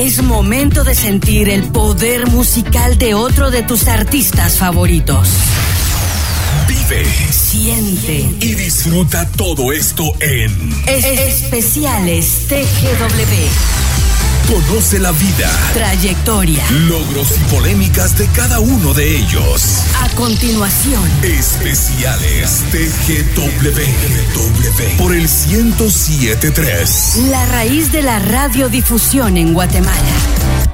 Es momento de sentir el poder musical de otro de tus artistas favoritos. Vive, siente y disfruta todo esto en es Especiales TGW. Conoce la vida, trayectoria, logros y polémicas de cada uno de ellos. A continuación, especiales TGW por el 1073. La raíz de la radiodifusión en Guatemala.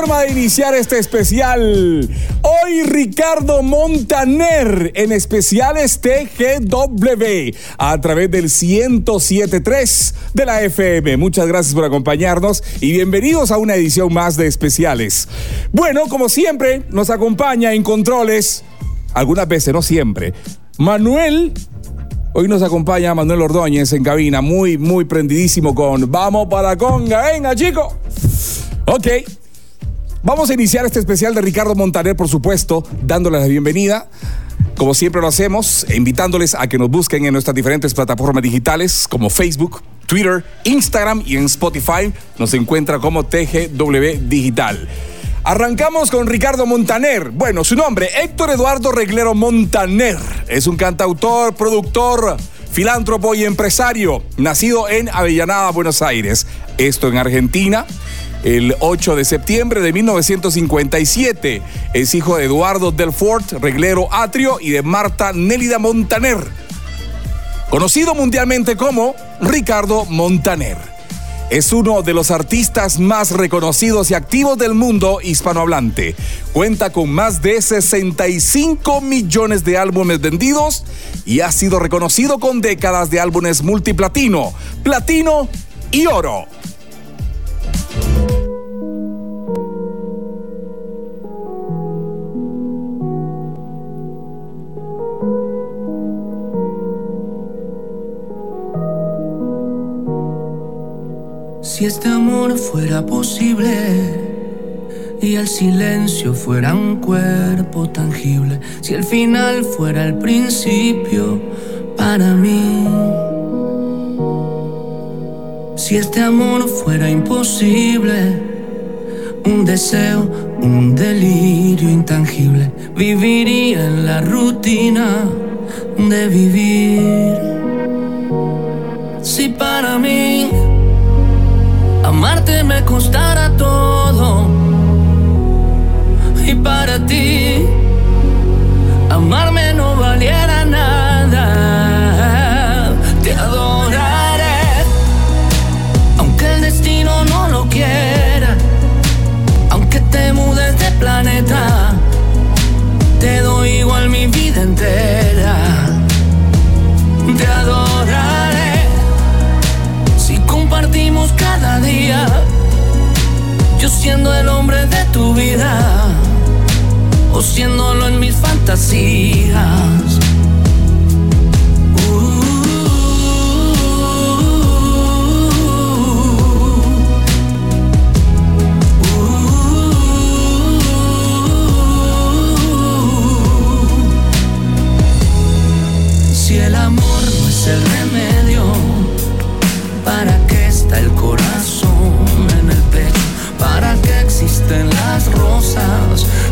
Forma de iniciar este especial. Hoy Ricardo Montaner en especiales TGW a través del 1073 de la FM. Muchas gracias por acompañarnos y bienvenidos a una edición más de especiales. Bueno, como siempre, nos acompaña en controles, algunas veces, no siempre, Manuel Hoy nos acompaña Manuel Ordóñez en cabina, muy, muy prendidísimo con Vamos para Conga. Venga, chico. Ok. Vamos a iniciar este especial de Ricardo Montaner, por supuesto, dándoles la bienvenida. Como siempre lo hacemos, invitándoles a que nos busquen en nuestras diferentes plataformas digitales como Facebook, Twitter, Instagram y en Spotify. Nos encuentra como TGW Digital. Arrancamos con Ricardo Montaner. Bueno, su nombre, Héctor Eduardo Reglero Montaner. Es un cantautor, productor, filántropo y empresario, nacido en Avellaneda, Buenos Aires. Esto en Argentina. El 8 de septiembre de 1957 es hijo de Eduardo Delfort, reglero atrio, y de Marta Nélida Montaner, conocido mundialmente como Ricardo Montaner. Es uno de los artistas más reconocidos y activos del mundo hispanohablante. Cuenta con más de 65 millones de álbumes vendidos y ha sido reconocido con décadas de álbumes multiplatino, platino y oro. Si este amor fuera posible y el silencio fuera un cuerpo tangible, si el final fuera el principio para mí. Si este amor fuera imposible, un deseo, un delirio intangible, viviría en la rutina de vivir. Si para mí Amarte me costará todo. Y para ti, amarme no siendo el hombre de tu vida o siéndolo en mis fantasías.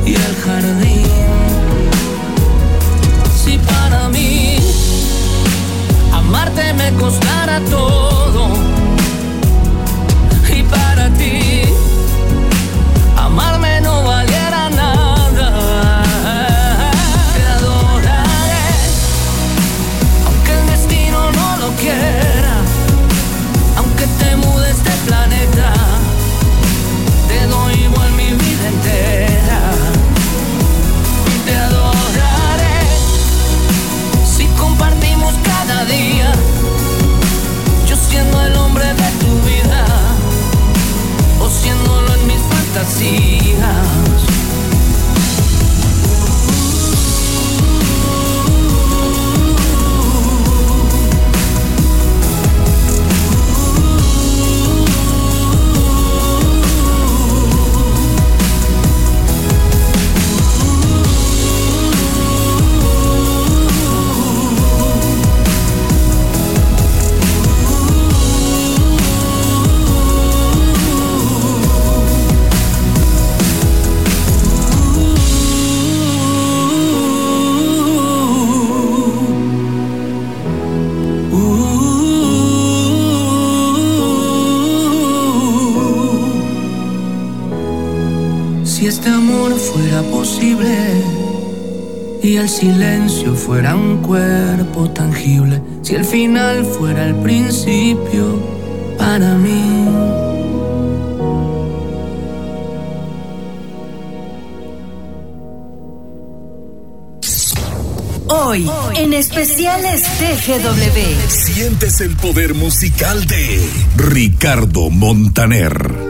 Y el jardín. Si para mí amarte me costara todo, este amor fuera posible y el silencio fuera un cuerpo tangible, si el final fuera el principio para mí. Hoy, en especiales TGW. Sientes el poder musical de Ricardo Montaner.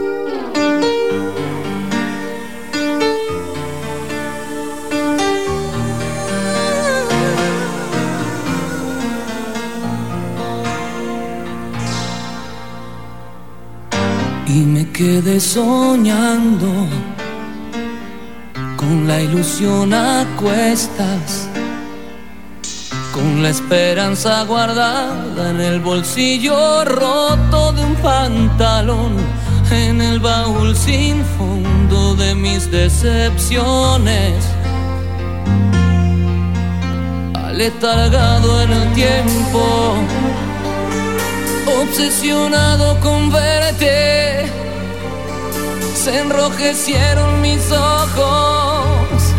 Quedé soñando con la ilusión a cuestas, con la esperanza guardada en el bolsillo roto de un pantalón, en el baúl sin fondo de mis decepciones. Aletargado en el tiempo obsesionado con verte. Se enrojecieron mis ojos,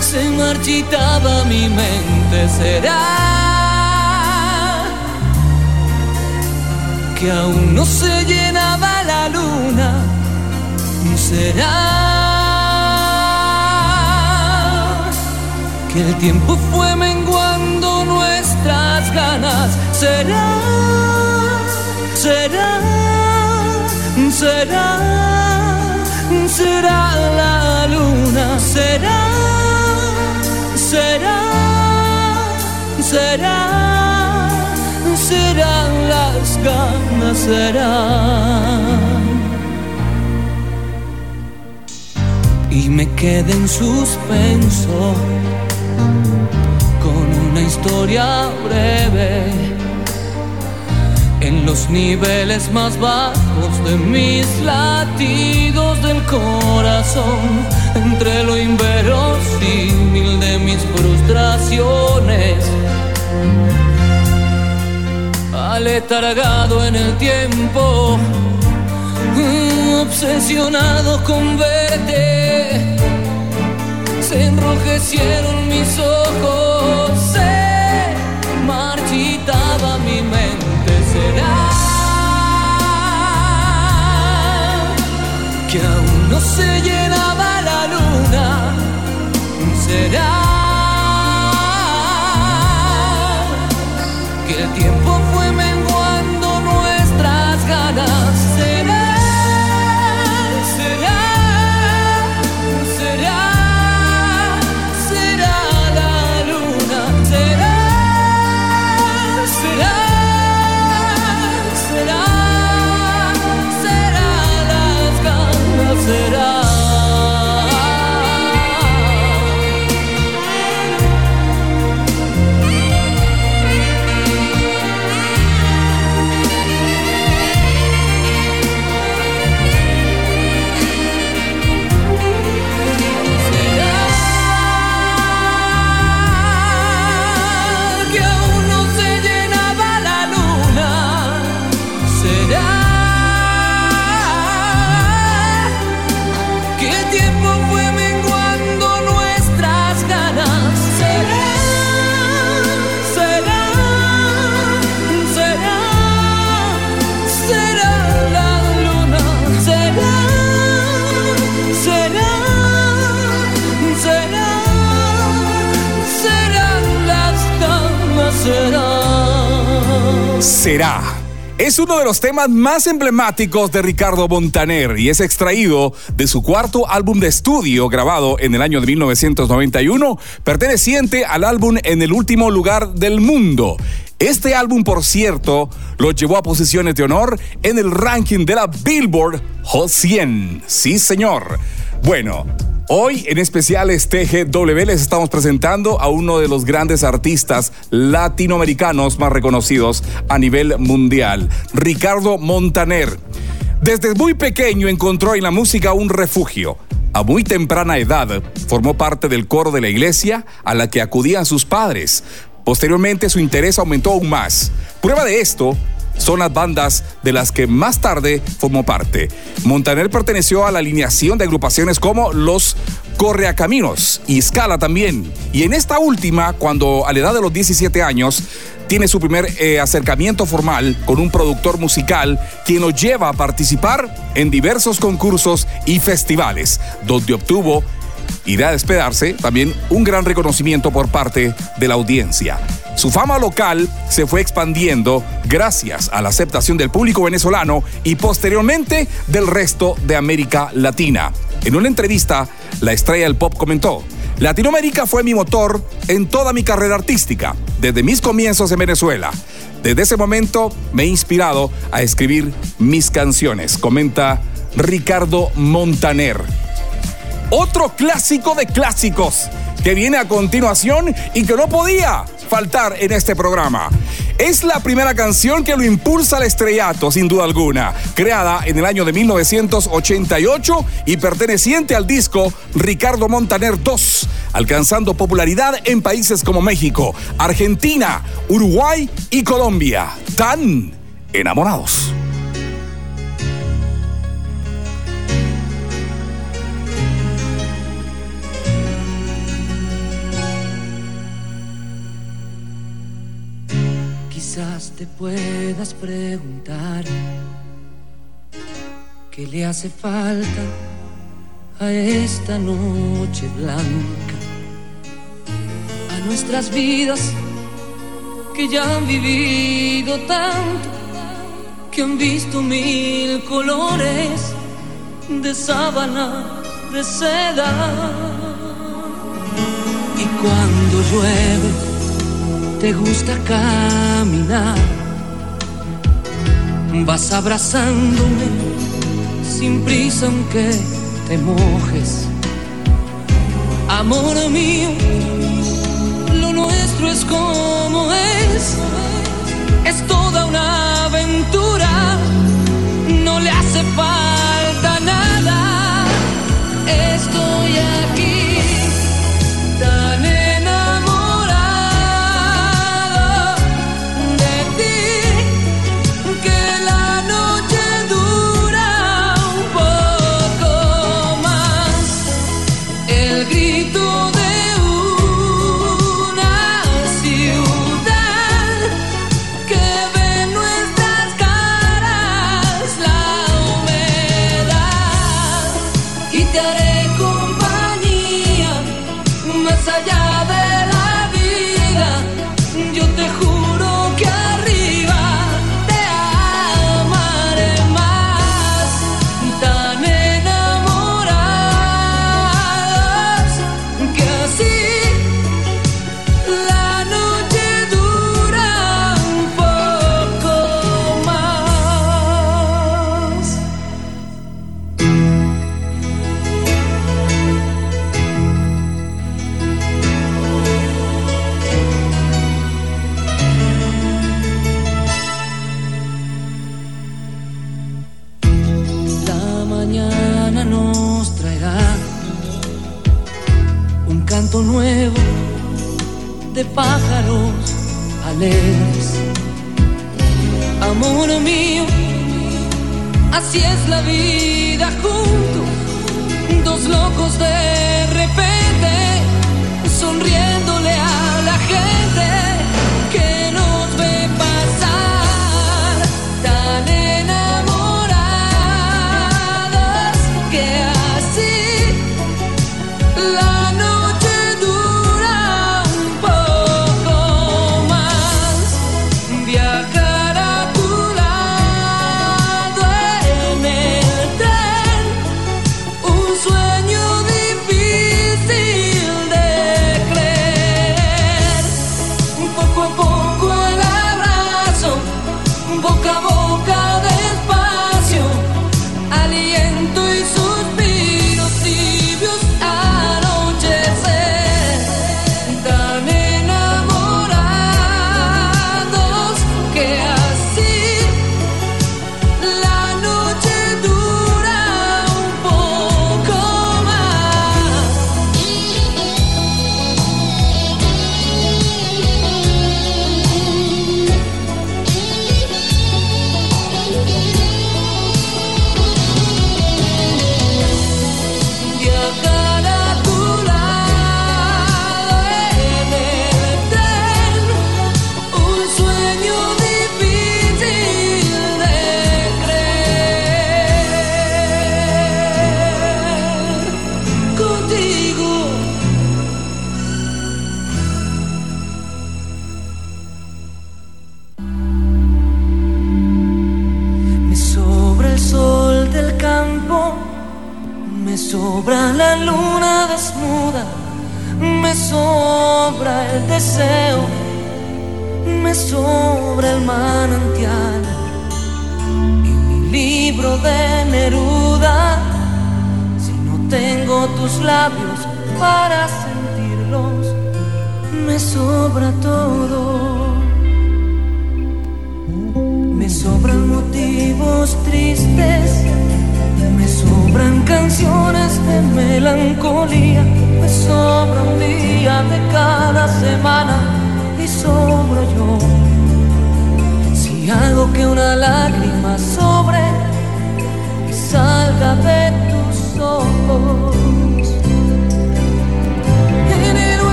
se marchitaba mi mente. ¿Será que aún no se llenaba la luna? ¿Será que el tiempo fue menguando nuestras ganas? ¿Será? será, será, será la luna, será, será, será, serán las ganas, será. Y me quedé en suspenso con una historia breve en los niveles más bajos de mis latidos del corazón, entre lo inverosímil de mis frustraciones, aletargado en el tiempo, obsesionado con verte, se enrojecieron mis ojos, será que aún no se llenaba la luna? ¿Será que el tiempo fue será. Es uno de los temas más emblemáticos de Ricardo Montaner y es extraído de su cuarto álbum de estudio grabado en el año de 1991, perteneciente al álbum En el último lugar del mundo. Este álbum, por cierto, lo llevó a posiciones de honor en el ranking de la Billboard Hot 100. Sí, señor. Bueno, Hoy en especiales TGW les estamos presentando a uno de los grandes artistas latinoamericanos más reconocidos a nivel mundial, Ricardo Montaner. Desde muy pequeño encontró en la música un refugio. A muy temprana edad formó parte del coro de la iglesia a la que acudían sus padres. Posteriormente su interés aumentó aún más. Prueba de esto son las bandas de las que más tarde formó parte. Montaner perteneció a la alineación de agrupaciones como los Correacaminos y Scala también. Y en esta última, cuando a la edad de los 17 años, tiene su primer eh, acercamiento formal con un productor musical quien lo lleva a participar en diversos concursos y festivales, donde obtuvo y de a despedarse, también un gran reconocimiento por parte de la audiencia. Su fama local se fue expandiendo gracias a la aceptación del público venezolano y posteriormente del resto de América Latina. En una entrevista, la estrella del pop comentó, Latinoamérica fue mi motor en toda mi carrera artística, desde mis comienzos en Venezuela. Desde ese momento me he inspirado a escribir mis canciones, comenta Ricardo Montaner. Otro clásico de clásicos que viene a continuación y que no podía faltar en este programa. Es la primera canción que lo impulsa al estrellato, sin duda alguna, creada en el año de 1988 y perteneciente al disco Ricardo Montaner 2, alcanzando popularidad en países como México, Argentina, Uruguay y Colombia. Tan enamorados. Te puedas preguntar qué le hace falta a esta noche blanca, a nuestras vidas que ya han vivido tanto, que han visto mil colores de sábana, de seda. Y cuando llueve, te gusta caminar, vas abrazándome sin prisa aunque te mojes. Amor mío, lo nuestro es como es, es toda una aventura, no le hace falta nada, estoy aquí. Pájaros alegres. Amor mío, así es la vida juntos, dos locos de repente,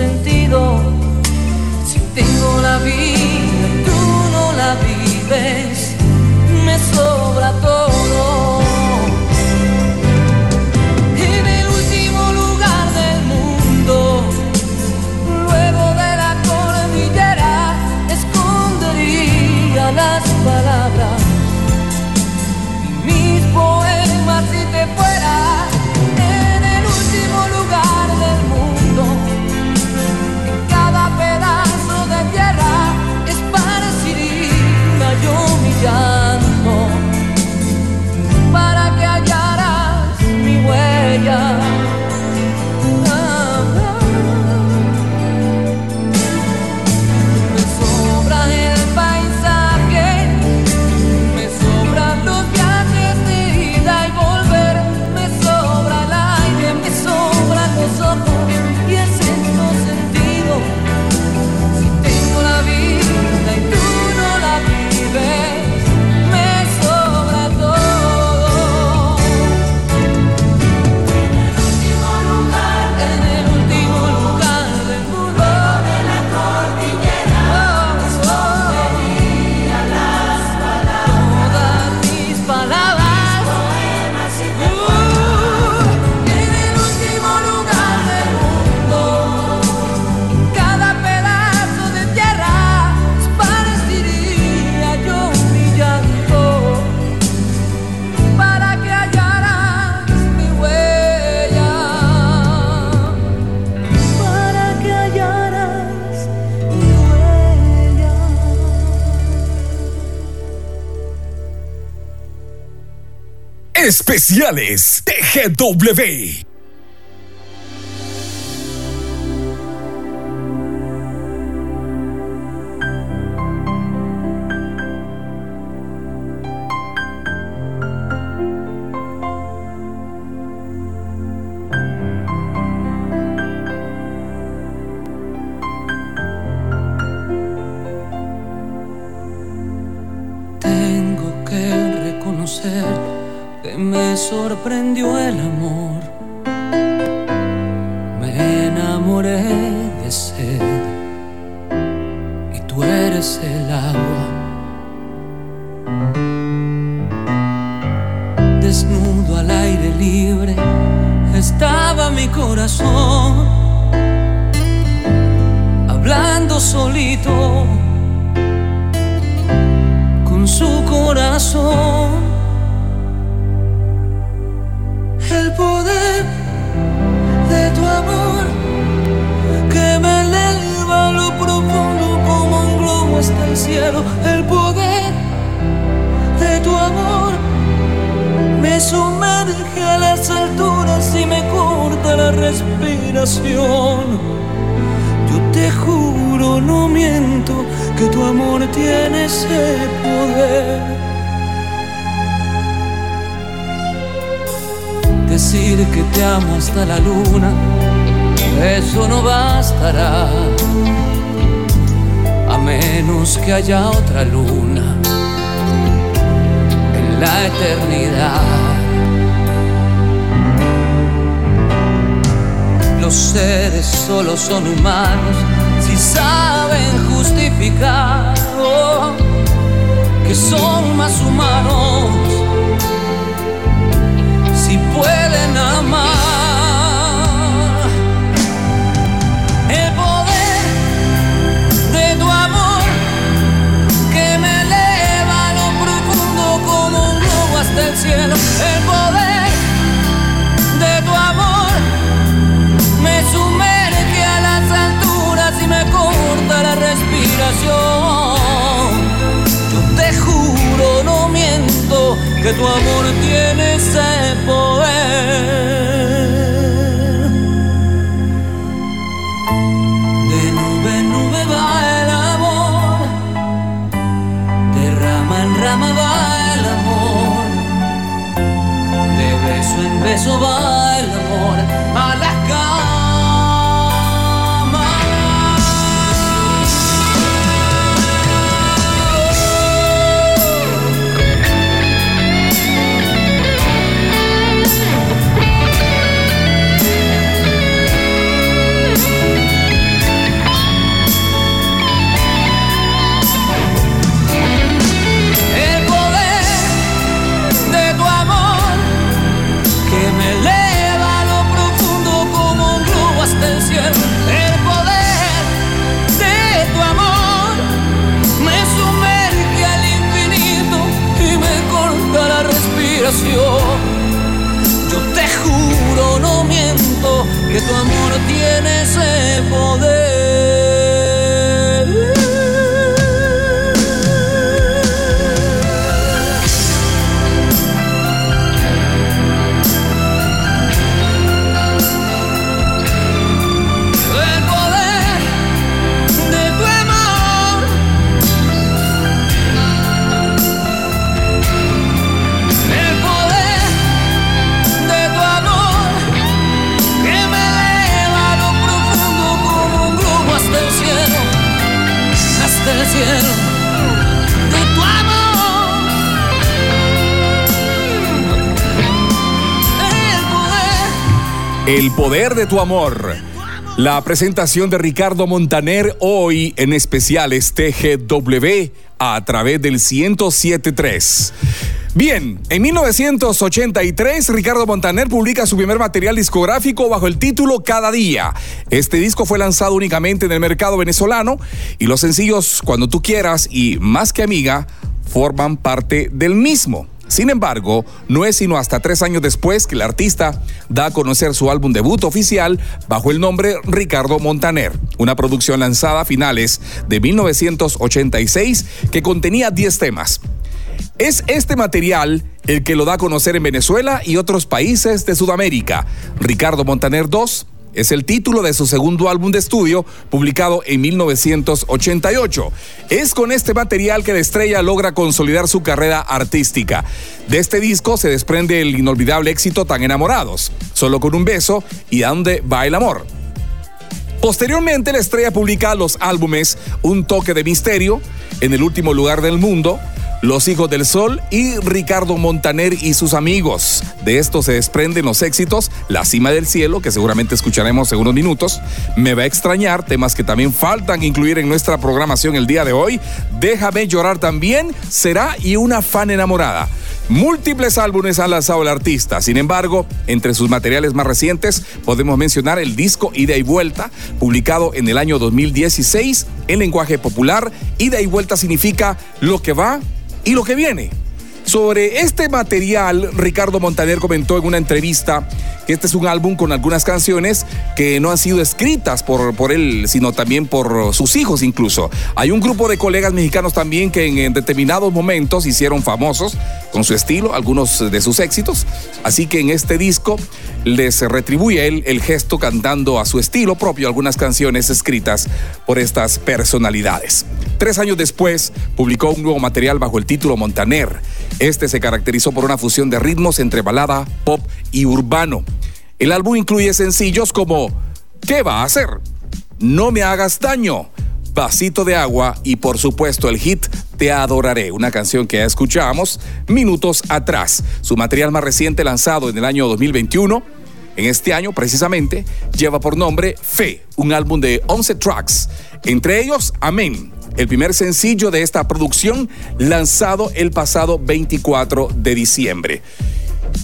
sexto Especiales TGW. Que tu amor tiene ese poder. Decir que te amo hasta la luna, eso no bastará, a menos que haya otra luna en la eternidad. Los seres solo son humanos si saben justificar que son más humanos si pueden amar. El poder de tu amor que me eleva a lo profundo como un globo hasta el cielo. Yo te juro, no miento, que tu amor tiene ese poder. De nube en nube va el amor, de rama en rama va el amor, de beso en beso va el amor a la poder de tu amor. La presentación de Ricardo Montaner hoy en especiales TGW a través del 1073. Bien, en 1983 Ricardo Montaner publica su primer material discográfico bajo el título Cada Día. Este disco fue lanzado únicamente en el mercado venezolano y los sencillos Cuando tú quieras y Más que amiga forman parte del mismo. Sin embargo, no es sino hasta tres años después que el artista da a conocer su álbum debut oficial bajo el nombre Ricardo Montaner, una producción lanzada a finales de 1986 que contenía 10 temas. Es este material el que lo da a conocer en Venezuela y otros países de Sudamérica. Ricardo Montaner 2 es el título de su segundo álbum de estudio, publicado en 1988. Es con este material que la estrella logra consolidar su carrera artística. De este disco se desprende el inolvidable éxito Tan enamorados, Solo con un beso y dónde va el amor. Posteriormente, la estrella publica los álbumes Un toque de misterio, En el último lugar del mundo, Los hijos del sol y Ricardo Montaner y sus amigos. De esto se desprenden los éxitos La cima del cielo, que seguramente escucharemos en unos minutos, Me va a extrañar, temas que también faltan incluir en nuestra programación el día de hoy, Déjame llorar también, Será y Una fan enamorada. Múltiples álbumes ha lanzado el artista. Sin embargo, entre sus materiales más recientes podemos mencionar el disco Ida y Vuelta, publicado en el año 2016 en lenguaje popular. Ida y Vuelta significa lo que va y lo que viene. Sobre este material, Ricardo Montaner comentó en una entrevista que este es un álbum con algunas canciones que no han sido escritas por, por él, sino también por sus hijos incluso. Hay un grupo de colegas mexicanos también que en, en determinados momentos hicieron famosos con su estilo algunos de sus éxitos. Así que en este disco les retribuye él el gesto cantando a su estilo propio algunas canciones escritas por estas personalidades. Tres años después publicó un nuevo material bajo el título Montaner. Este se caracterizó por una fusión de ritmos entre balada, pop y urbano. El álbum incluye sencillos como ¿Qué va a hacer? No me hagas daño. Vasito de agua y por supuesto el hit Te adoraré, una canción que ya escuchamos minutos atrás. Su material más reciente lanzado en el año 2021, en este año precisamente, lleva por nombre Fe, un álbum de 11 tracks, entre ellos Amén, el primer sencillo de esta producción lanzado el pasado 24 de diciembre.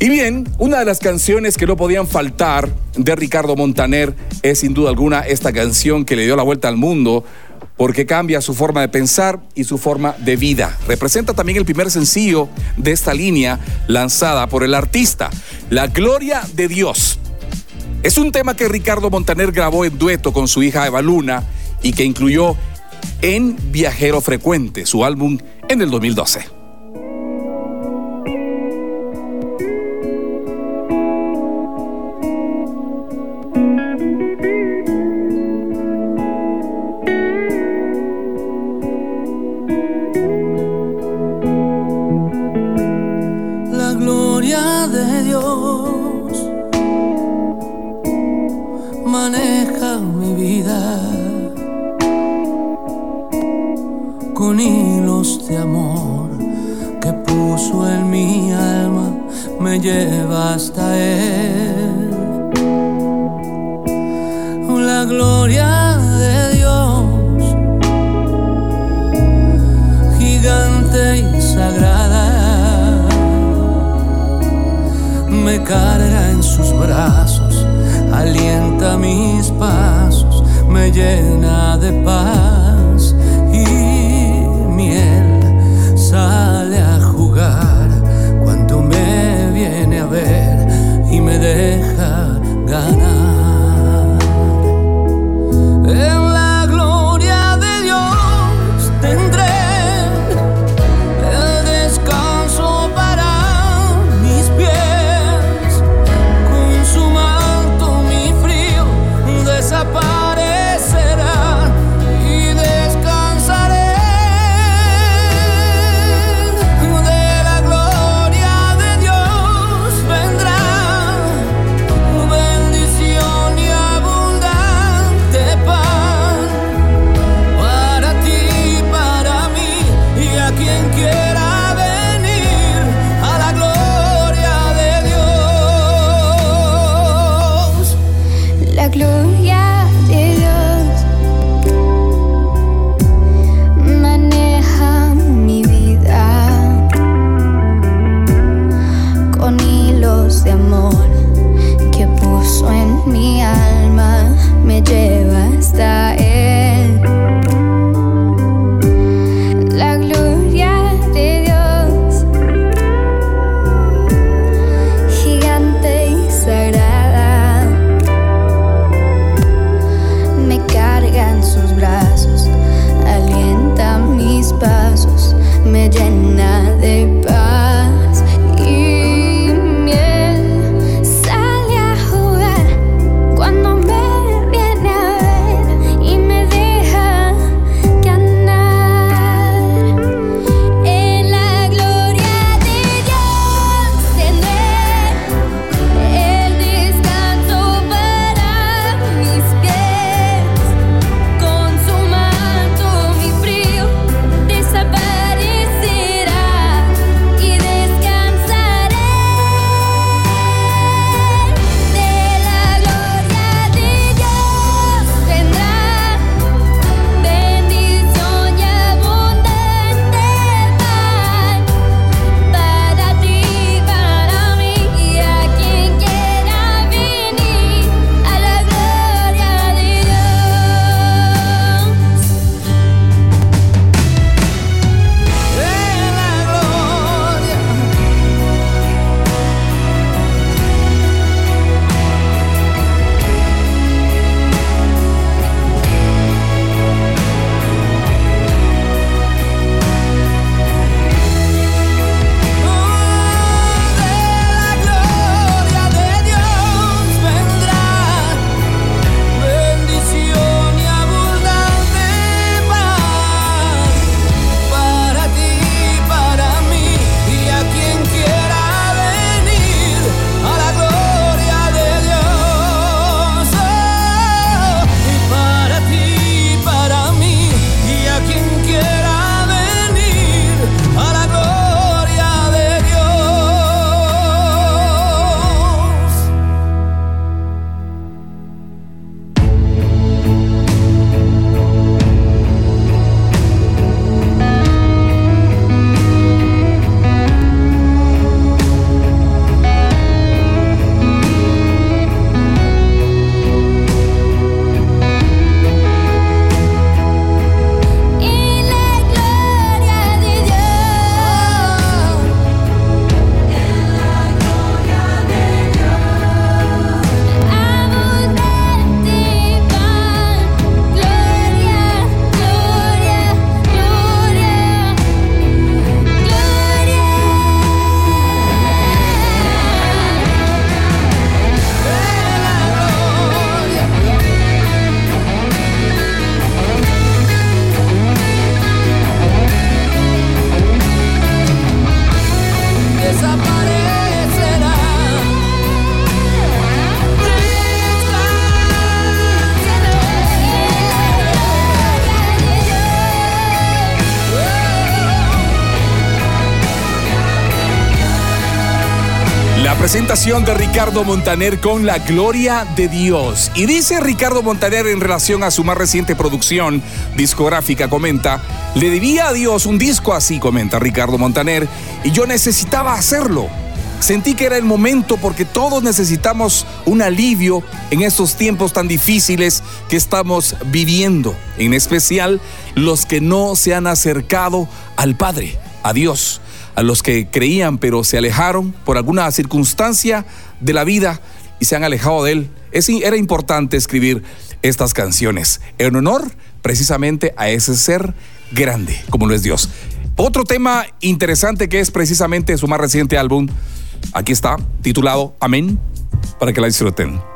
Y bien, una de las canciones que no podían faltar de Ricardo Montaner es sin duda alguna esta canción que le dio la vuelta al mundo porque cambia su forma de pensar y su forma de vida. Representa también el primer sencillo de esta línea lanzada por el artista, La Gloria de Dios. Es un tema que Ricardo Montaner grabó en dueto con su hija Eva Luna y que incluyó en Viajero Frecuente, su álbum en el 2012. De Ricardo Montaner con La Gloria de Dios. Y dice Ricardo Montaner en relación a su más reciente producción discográfica, comenta, le debía a Dios un disco así, comenta Ricardo Montaner, y yo necesitaba hacerlo. Sentí que era el momento porque todos necesitamos un alivio en estos tiempos tan difíciles que estamos viviendo, en especial los que no se han acercado al Padre, a Dios a los que creían pero se alejaron por alguna circunstancia de la vida y se han alejado de él. Es, era importante escribir estas canciones en honor precisamente a ese ser grande como lo es Dios. Otro tema interesante que es precisamente su más reciente álbum, aquí está, titulado Amén, para que la disfruten.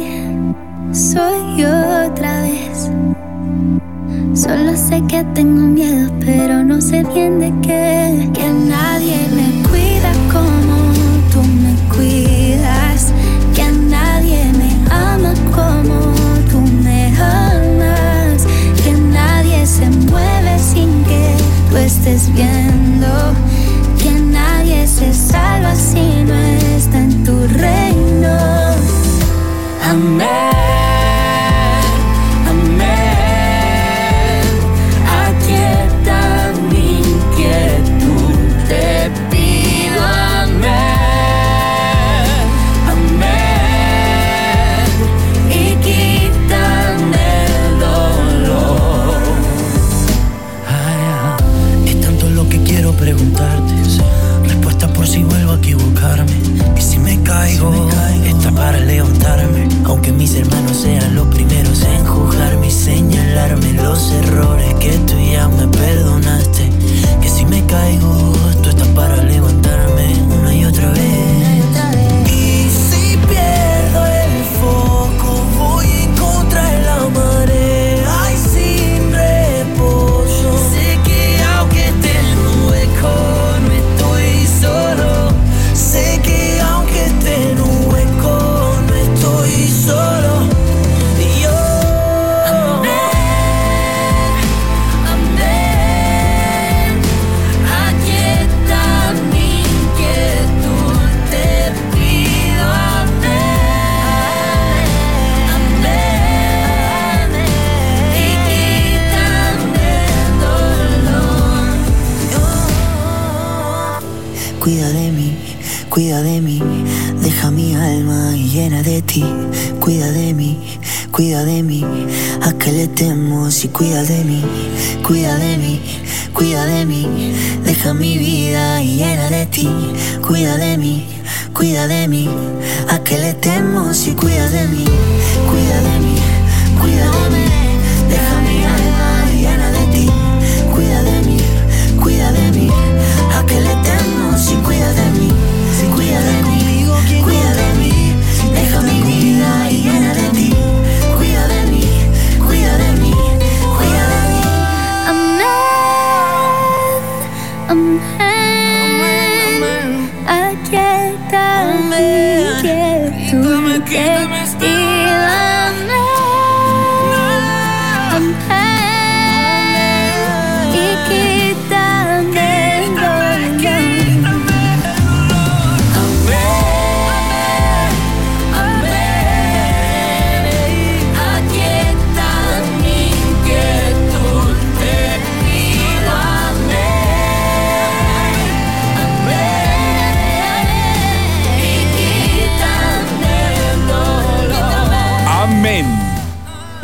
soy otra vez. Solo sé que tengo miedo, pero no sé bien de qué. Que nadie me cuida como tú me cuidas. Que nadie me ama como tú me amas. Que nadie se mueve sin que tú estés viendo. Que nadie se salva si no está en tu reino.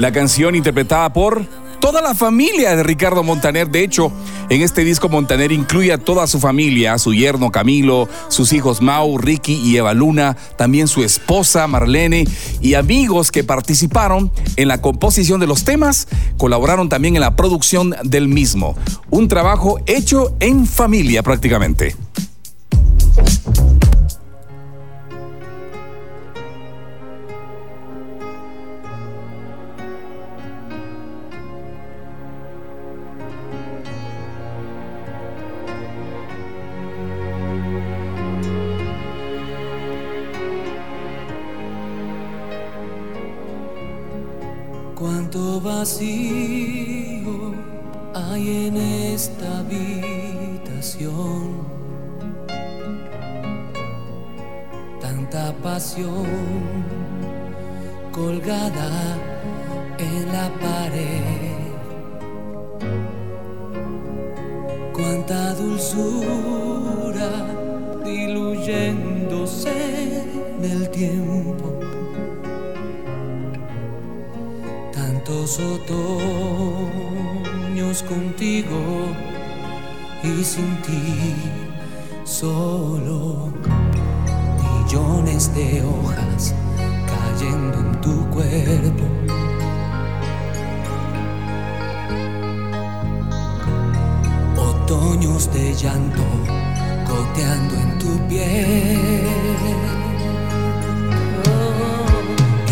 La canción interpretada por toda la familia de Ricardo Montaner. De hecho, En este disco Montaner incluye a toda su familia, su yerno Camilo, sus hijos Mau, Ricky y Eva Luna, también su esposa Marlene y amigos que participaron en la composición de los temas, colaboraron también en la producción del mismo. Un trabajo hecho en familia prácticamente. Cuánta dulzura diluyéndose en el tiempo. tantos otoños contigo y sin ti solo millones de hojas cayendo en tu cuerpo. De llanto goteando en tu piel.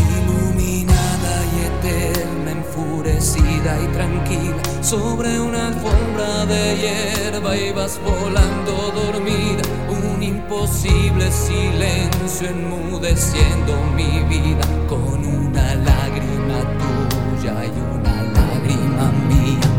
iluminada y eterna, enfurecida y tranquila, sobre una alfombra de hierba ibas volando dormida, un imposible silencio enmudeciendo mi vida con una lágrima tuya y una lágrima mía.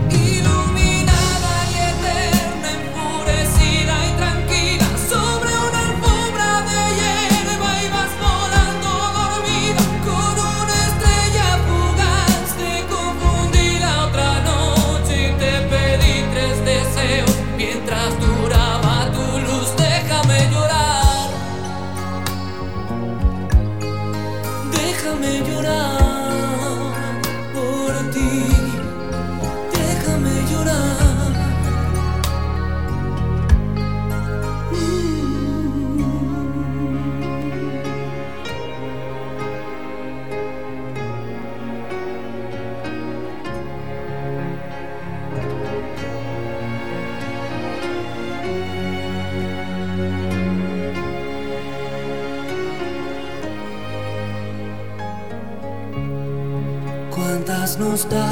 Cuántas nostalgias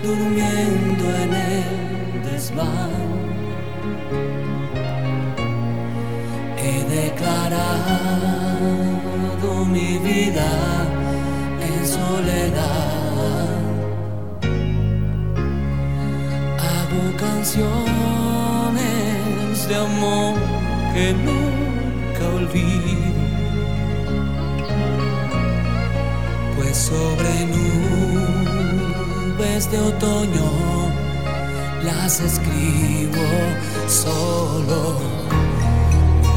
durmiendo en el desván. He declarado mi vida en soledad. Hago canciones de amor que nunca olvido. Sobre nubes de otoño las escribo solo.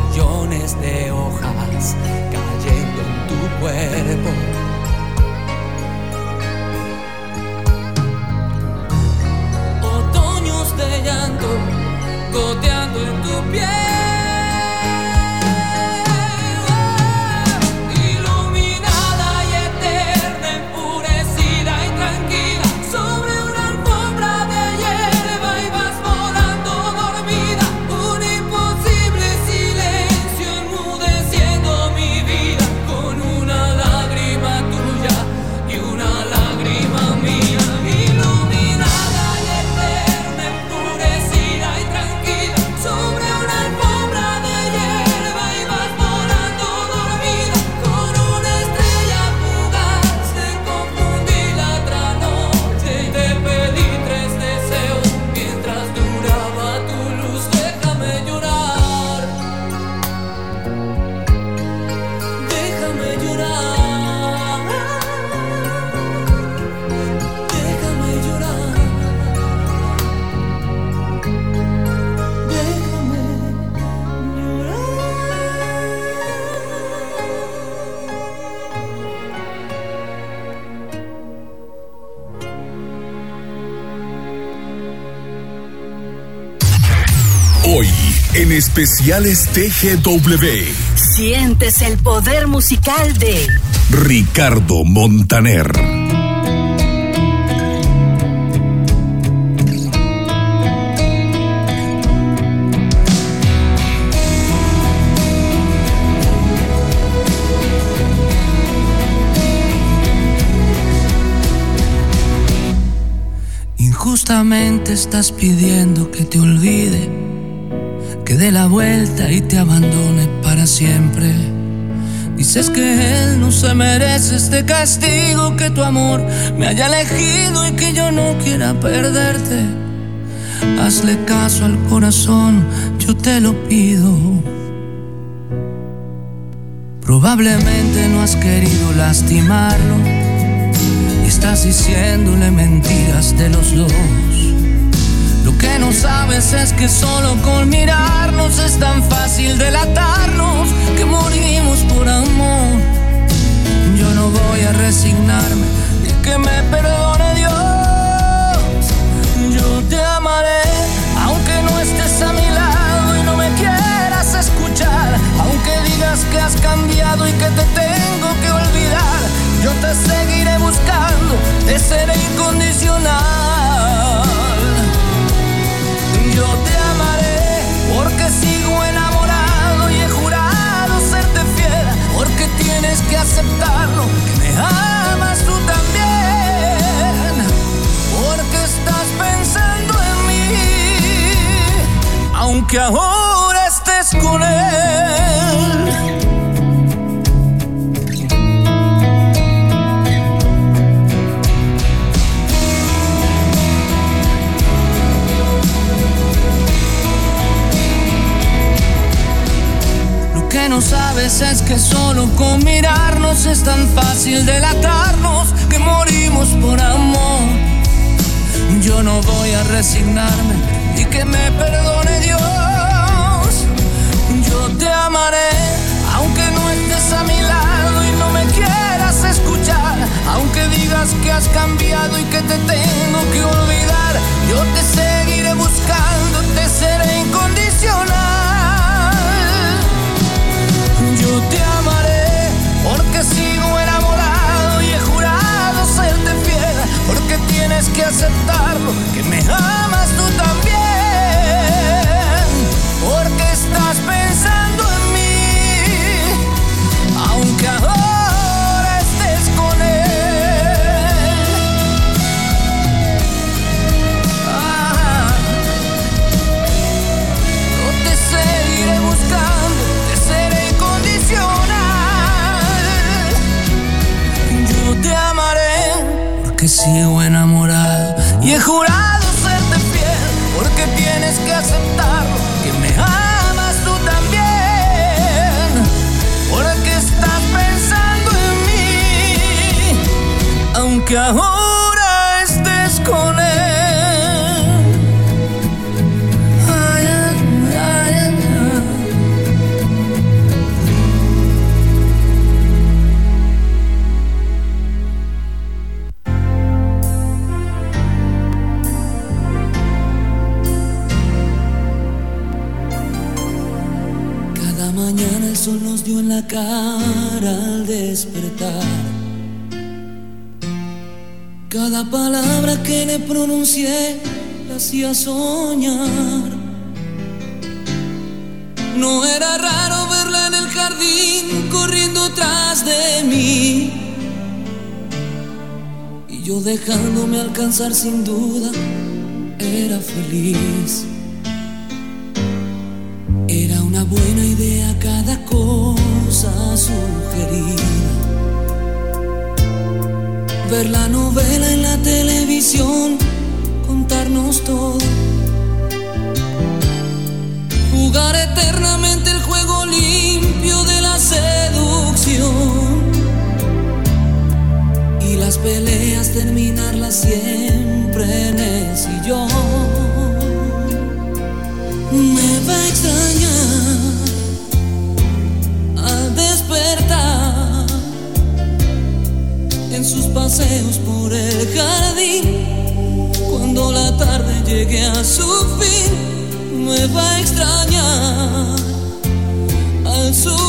Millones de hojas cayendo en tu cuerpo. Otoños de llanto goteando en tu piel. En especiales TGW. Sientes el poder musical de Ricardo Montaner. Injustamente estás pidiendo que te olvide, dé la vuelta y te abandone para siempre. Dices que él no se merece este castigo, que tu amor me haya elegido y que yo no quiera perderte. Hazle caso al corazón, yo te lo pido. Probablemente no has querido lastimarlo y estás diciéndole mentiras de los dos. Que no sabes es que solo con mirarnos es tan fácil delatarnos que morimos por amor. Yo no voy a resignarme y que me perdone Dios. Yo te amaré aunque no estés a mi lado y no me quieras escuchar, aunque digas que has cambiado y que te tengo que olvidar. Yo te seguiré buscando, te seré incondicional. Aunque ahora estés él. Que no sabes es que solo con mirarnos es tan fácil delatarnos que morimos por amor. Yo no voy a resignarme y que me perdone Dios. Yo te amaré aunque no estés a mi lado y no me quieras escuchar, aunque digas que has cambiado y que te tengo que olvidar. Yo te seguiré buscando, te seré incondicional. Porque sigo enamorado y he jurado serte fiel, porque tienes que aceptarlo, que me amas tú también, sigo enamorado y he jurado serte fiel porque tienes que aceptarlo que me amas tú también. Porque estás pensando en mí, aunque ahora sol nos dio en la cara al despertar. Cada palabra que le pronuncié la hacía soñar. No era raro verla en el jardín corriendo tras de mí. Y yo dejándome alcanzar sin duda, era feliz. Era una buena cada cosa sugerida. Ver la novela en la televisión, contarnos todo. Jugar eternamente el juego limpio de la seducción. Y las peleas terminarlas siempre en el sillón me va a extrañar en sus paseos por el jardín. Cuando la tarde llegue a su fin, me va a extrañar al suspirar,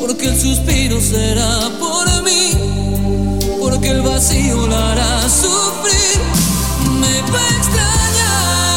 porque el suspiro será por mí, porque el vacío la hará sufrir, me va a extrañar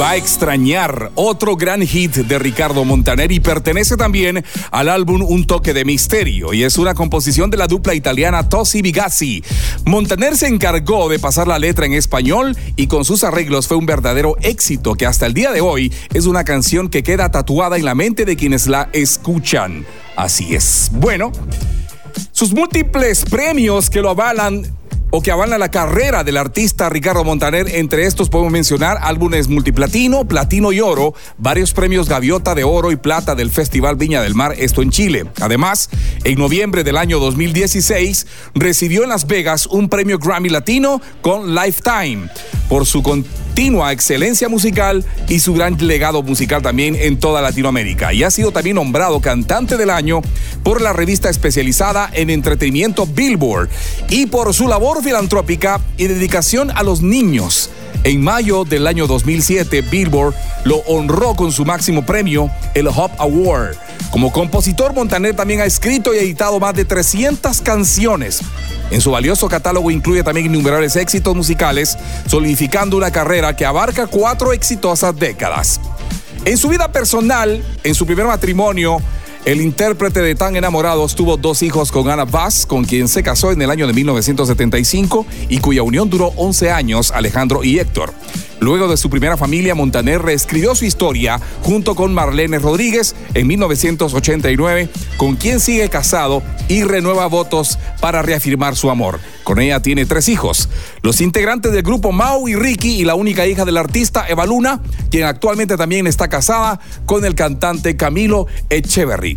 Va a extrañar otro gran hit de Ricardo Montaner y pertenece también al álbum Un toque de misterio y es una composición de la dupla italiana Tosi Bigazzi. Montaner se encargó de pasar la letra en español y con sus arreglos fue un verdadero éxito que hasta el día de hoy es una canción que queda tatuada en la mente de quienes la escuchan. Así es. Bueno, sus múltiples premios que lo avalan o que avalan la carrera del artista Ricardo Montaner. Entre estos podemos mencionar álbumes multiplatino, platino y oro, varios premios Gaviota de Oro y Plata del Festival Viña del Mar, esto en Chile. Además, en noviembre del año 2016 recibió en Las Vegas un premio Grammy Latino con Lifetime por su continua excelencia musical y su gran legado musical también en toda Latinoamérica. Y ha sido también nombrado cantante del año por la revista especializada en entretenimiento Billboard y por su labor filantrópica y dedicación a los niños. En mayo del año 2007, Billboard lo honró con su máximo premio, el Hop Award. Como compositor, Montaner también ha escrito y editado más de 300 canciones. En su valioso catálogo incluye también innumerables éxitos musicales, solidificando una carrera que abarca cuatro exitosas décadas. En su vida personal, en su primer matrimonio, el intérprete de Tan Enamorados tuvo dos hijos con Ana Vaz, con quien se casó en el año de 1975 y cuya unión duró 11 años, Alejandro y Héctor. Luego de su primera familia, Montaner reescribió su historia junto con Marlene Rodríguez en 1989, con quien sigue casado y renueva votos para reafirmar su amor. Con ella tiene tres hijos. Los integrantes del grupo Mau y Ricky y la única hija del artista, Eva Luna, quien actualmente también está casada con el cantante Camilo Echeverry.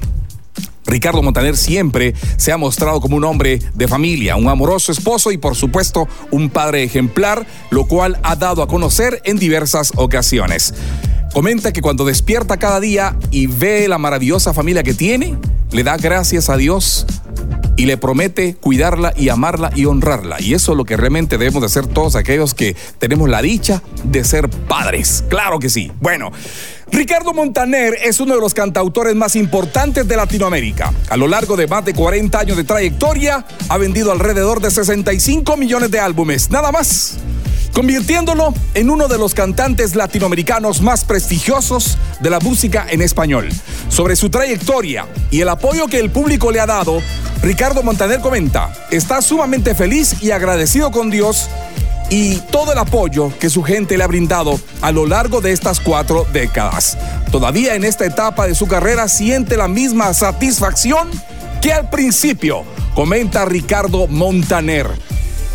Ricardo Montaner siempre se ha mostrado como un hombre de familia, un amoroso esposo y por supuesto un padre ejemplar, lo cual ha dado a conocer en diversas ocasiones. Comenta que cuando despierta cada día y ve la maravillosa familia que tiene, le da gracias a Dios y le promete cuidarla y amarla y honrarla. Y eso es lo que realmente debemos de hacer todos aquellos que tenemos la dicha de ser padres. Claro que sí. Bueno. Ricardo Montaner es uno de los cantautores más importantes de Latinoamérica. A lo largo de más de 40 años de trayectoria, ha vendido alrededor de 65 millones de álbumes, nada más convirtiéndolo en uno de los cantantes latinoamericanos más prestigiosos de la música en español. Sobre su trayectoria y el apoyo que el público le ha dado, Ricardo Montaner comenta, está sumamente feliz y agradecido con Dios y todo el apoyo que su gente le ha brindado a lo largo de estas cuatro décadas. Todavía en esta etapa de su carrera siente la misma satisfacción que al principio, comenta Ricardo Montaner.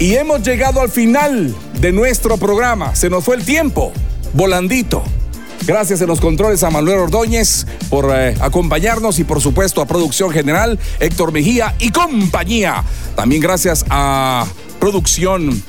Y hemos llegado al final de nuestro programa. Se nos fue el tiempo, volandito. Gracias en los controles a Manuel Ordóñez por eh, acompañarnos y por supuesto a Producción General, Héctor Mejía y compañía. También gracias a Producción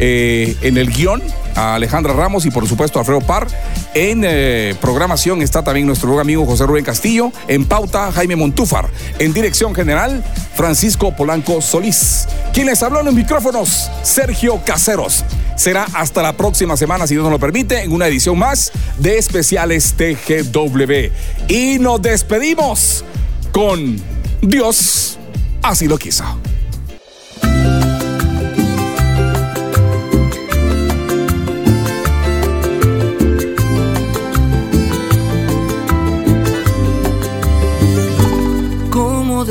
eh, en el guion a Alejandra Ramos y por supuesto a Alfredo Par. En eh, programación está también nuestro buen amigo José Rubén Castillo. En pauta, Jaime Montúfar. En dirección general, Francisco Polanco Solís. Quien les habló en los micrófonos, Sergio Caseros. Será hasta la próxima semana, si Dios nos lo permite, en una edición más de Especiales TGW. Y nos despedimos con Dios así lo quiso.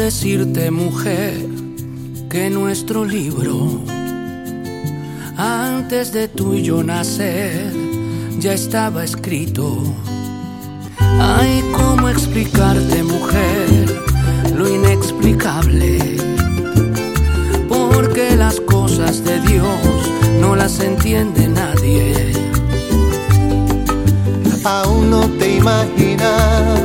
Decirte, mujer, que nuestro libro, antes de tú y yo nacer, ya estaba escrito? Ay, ¿cómo explicarte, mujer, lo inexplicable? Porque las cosas de Dios no las entiende nadie. Aún no te imaginaba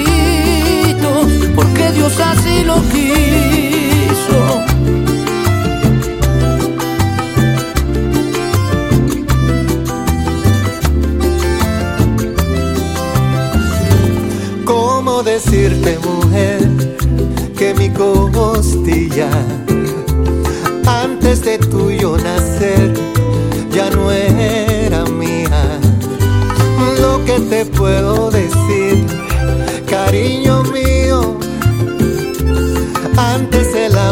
Así lo quiso. ¿Cómo decirte, mujer, que mi costilla, antes de tuyo nacer, ya no era mía? Lo que te puedo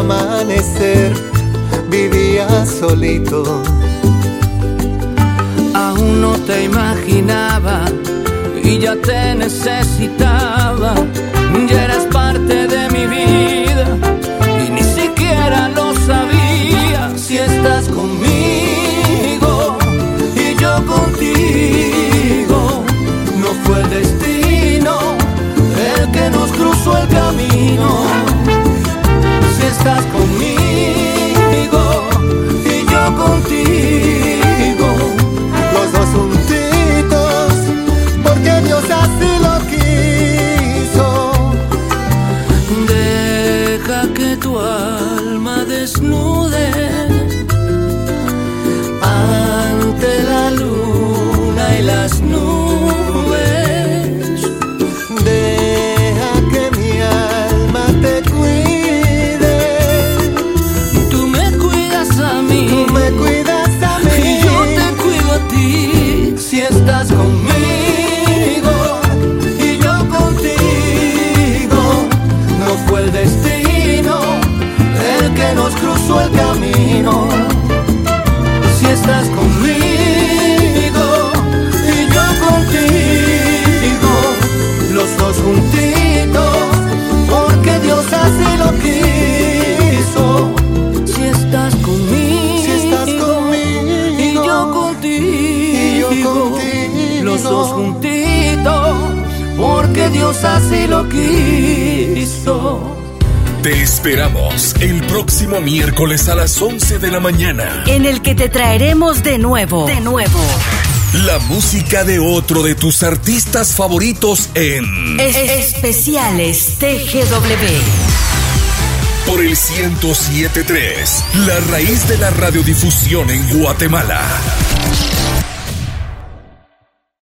amanecer, vivía solito. Aún no te imaginaba y ya te necesitaba. De la mañana. En el que te traeremos de nuevo, de nuevo, La música de otro de tus artistas favoritos en es- especiales TGW. por el 1073, la raíz de la radiodifusión en Guatemala.